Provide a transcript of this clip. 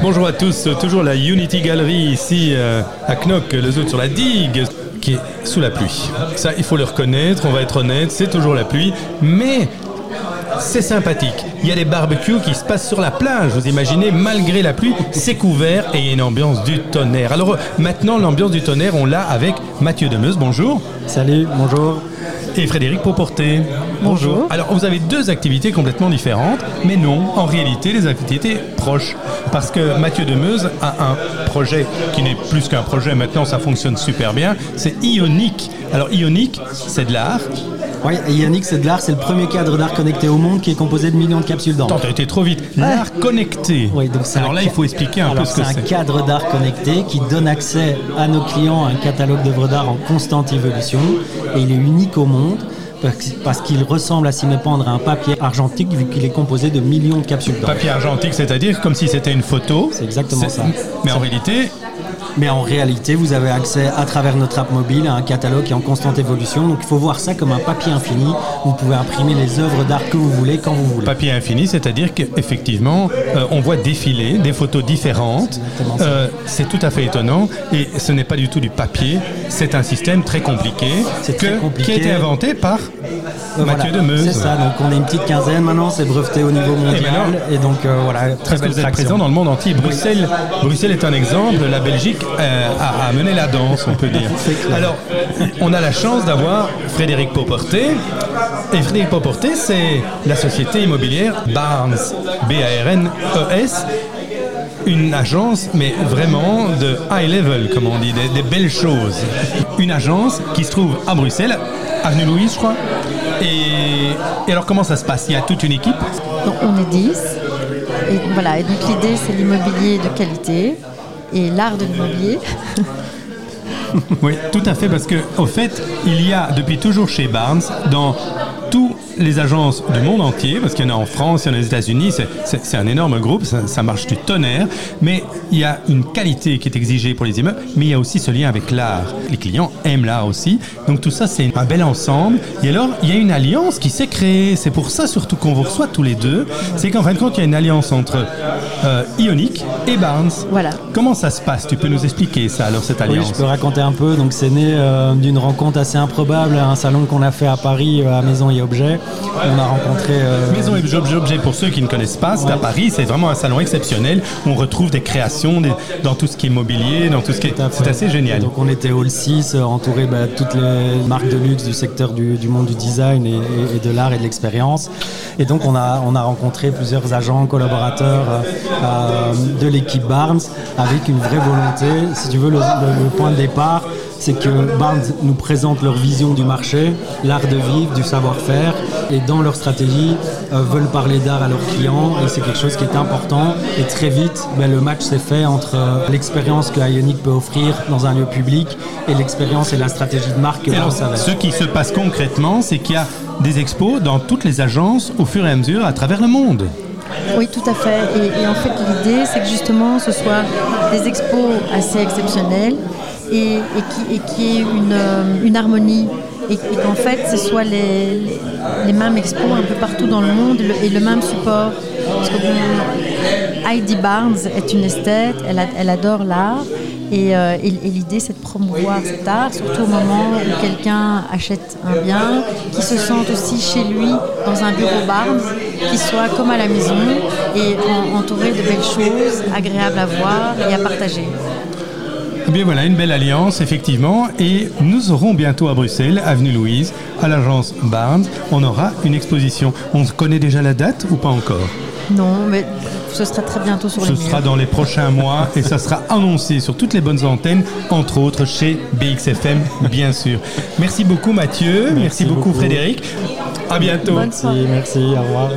Bonjour à tous, toujours la Unity Gallery ici euh, à Knock, le zoo sur la digue qui est sous la pluie. Ça, il faut le reconnaître, on va être honnête, c'est toujours la pluie, mais c'est sympathique. Il y a des barbecues qui se passent sur la plage, vous imaginez, malgré la pluie, c'est couvert et il y a une ambiance du tonnerre. Alors maintenant, l'ambiance du tonnerre, on l'a avec Mathieu Demeuse, bonjour. Salut, bonjour. Et Frédéric Pauporté. Bonjour. Alors, vous avez deux activités complètement différentes, mais non, en réalité, les activités proches. Parce que Mathieu Demeuse a un projet qui n'est plus qu'un projet, maintenant ça fonctionne super bien, c'est Ionique. Alors, Ionique, c'est de l'art. Oui, Ionique, c'est de l'art, c'est le premier cadre d'art connecté au monde qui est composé de millions de capsules d'encre. Attends, t'as été trop vite. L'art connecté. Oui, donc c'est Alors un là, il faut expliquer un peu ce que c'est un c'est. cadre d'art connecté qui donne accès à nos clients à un catalogue d'œuvres d'art en constante évolution et il est unique au monde parce- qu'il ressemble à s'y méprendre à un papier argentique vu qu'il est composé de millions de capsules d'encre. Papier argentique, c'est-à-dire comme si c'était une photo. C'est exactement ça. Mais en réalité, Mais en réalité, vous avez accès à travers notre app mobile à un catalogue qui est en constante évolution. Donc il faut voir ça comme un papier infini. Vous pouvez imprimer les œuvres d'art que vous voulez quand vous voulez. papier infini, c'est-à-dire qu'effectivement, euh, on voit défiler des photos différentes. Euh, c'est tout à fait étonnant. Et ce n'est pas du tout du papier. C'est un système très compliqué, que- très compliqué. qui a été inventé par Euh, Mathieu voilà, Demeuse. C'est ça, donc on est une petite quinzaine maintenant, c'est breveté au niveau mondial. maintenant- Et, donc euh, voilà, très belle vous êtes présent dans le monde entier. Bruxelles, Bruxelles est un exemple. La Belgique euh, a, a mené la danse, on peut dire. Alors, on a la chance d'avoir Frédéric Pauporté. Et Frédéric Pauporté, c'est la société immobilière Barnes, B-A-R-N-E-S. Une agence, mais vraiment de high level, comme on dit, des, belles choses. Une agence qui se trouve à Bruxelles, avenue Louise, je crois. Et, alors, comment ça se passe? Il y a toute une équipe? Donc on est 10. Et voilà, et donc l'idée c'est l'immobilier de qualité et l'art de l'immobilier. Oui, tout à fait, parce que au fait, il y a depuis toujours chez Barnes, dans toutes les agences du monde entier, parce qu'il y en a en France, il y en a aux États-Unis, c'est- un énorme groupe, ça, ça marche du tonnerre, mais il y a une qualité qui est exigée pour les immeubles, mais il y a aussi ce lien avec l'art. Les clients aiment l'art aussi, donc tout ça c'est un bel ensemble. Et alors, il y a une alliance qui s'est créée, c'est pour ça surtout qu'on vous reçoit tous les deux, c'est qu'en fin de compte, il y a une alliance entre euh, Ionic et Barnes. Voilà. Comment ça se passe? Tu peux nous expliquer ça alors, cette Oui, alliance? je peux raconter un peu. Donc, c'est né euh, d'une rencontre assez improbable à un salon qu'on a fait à Paris, euh, à Maison et Objets. On a rencontré. euh, Maison et Objet, Objet, pour ceux qui ne connaissent pas, c'est à Paris, c'est vraiment un salon exceptionnel où on retrouve des créations des- dans tout ce qui est mobilier, dans tout ce qui est. C'est assez génial. Donc on était Hall 6, euh, entouré bah, de toutes les marques de luxe du secteur du, du monde du design et, et- et de l'art et de l'expérience. Et donc on a, on a rencontré plusieurs agents, collaborateurs euh, euh, de l'équipe Barnes avec une vraie volonté. Si tu veux, le, le- le point de départ, c'est que Barnes nous présente leur vision du marché, l'art de vivre, du savoir-faire, et dans leur stratégie, euh, veulent parler d'art à leurs clients, et c'est quelque chose qui est important. Et très vite, ben, le match s'est fait entre euh, l'expérience que Ionic peut offrir dans un lieu public et l'expérience et la stratégie de marque que Barnes avait. ce qui se passe concrètement, c'est qu'il y a des expos dans toutes les agences au fur et à mesure à travers le monde. Oui, tout à fait. Et, et en fait, l'idée, c'est que justement, ce soit des expos assez exceptionnels et, et qui, qui ait une, euh, harmonie. Et, qu'en fait, ce soit les, mêmes expos un peu partout dans le monde et le, même support. Heidi Barnes est une esthète, elle, adore l'art. Et, euh, et- l'idée, c'est de promouvoir cet art, surtout au moment où quelqu'un achète un bien, qui se sente aussi chez lui dans un bureau Barnes, qui soit comme à la maison et en- entouré de belles choses, agréables à voir et à partager. Eh bien voilà, une belle alliance, effectivement. Et nous aurons bientôt à Bruxelles, avenue Louise, à l'agence Barnes, on aura une exposition. On connaît déjà la date ou pas encore? Non, mais ce sera très bientôt sur Ce les sera murs. dans les prochains mois et ça sera annoncé sur toutes les bonnes antennes, entre autres chez BXFM, bien sûr. Merci beaucoup Mathieu, merci, beaucoup, beaucoup. Frédéric. À bientôt. Bonne soirée. Merci, merci, au revoir.